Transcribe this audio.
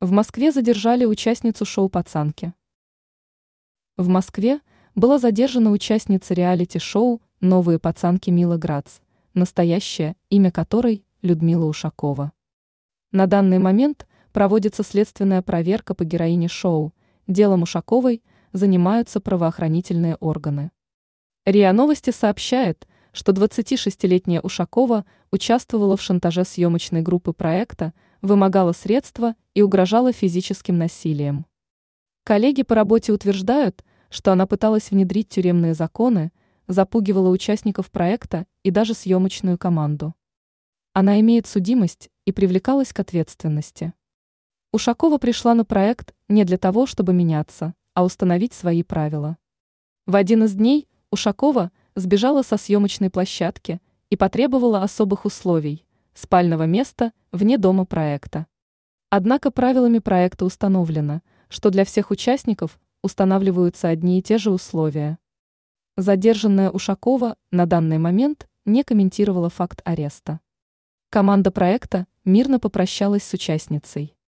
В Москве задержали участницу шоу «Пацанки». В Москве была задержана участница реалити-шоу «Новые пацанки» Мила Грац, настоящее имя которой Людмила Ушакова. На данный момент проводится следственная проверка по героине шоу. Делом Ушаковой занимаются правоохранительные органы. РИА Новости сообщает, что 26-летняя Ушакова участвовала в шантаже съемочной группы проекта, вымогала средства и угрожала физическим насилием. Коллеги по работе утверждают, что она пыталась внедрить тюремные законы, запугивала участников проекта и даже съемочную команду. Она имеет судимость и привлекалась к ответственности. Ушакова пришла на проект не для того, чтобы меняться, а установить свои правила. В один из дней Ушакова сбежала со съемочной площадки и потребовала особых условий – спального места вне дома проекта. Однако правилами проекта установлено, что для всех участников устанавливаются одни и те же условия. Задержанная Ушакова на данный момент не комментировала факт ареста. Команда проекта мирно попрощалась с участницей.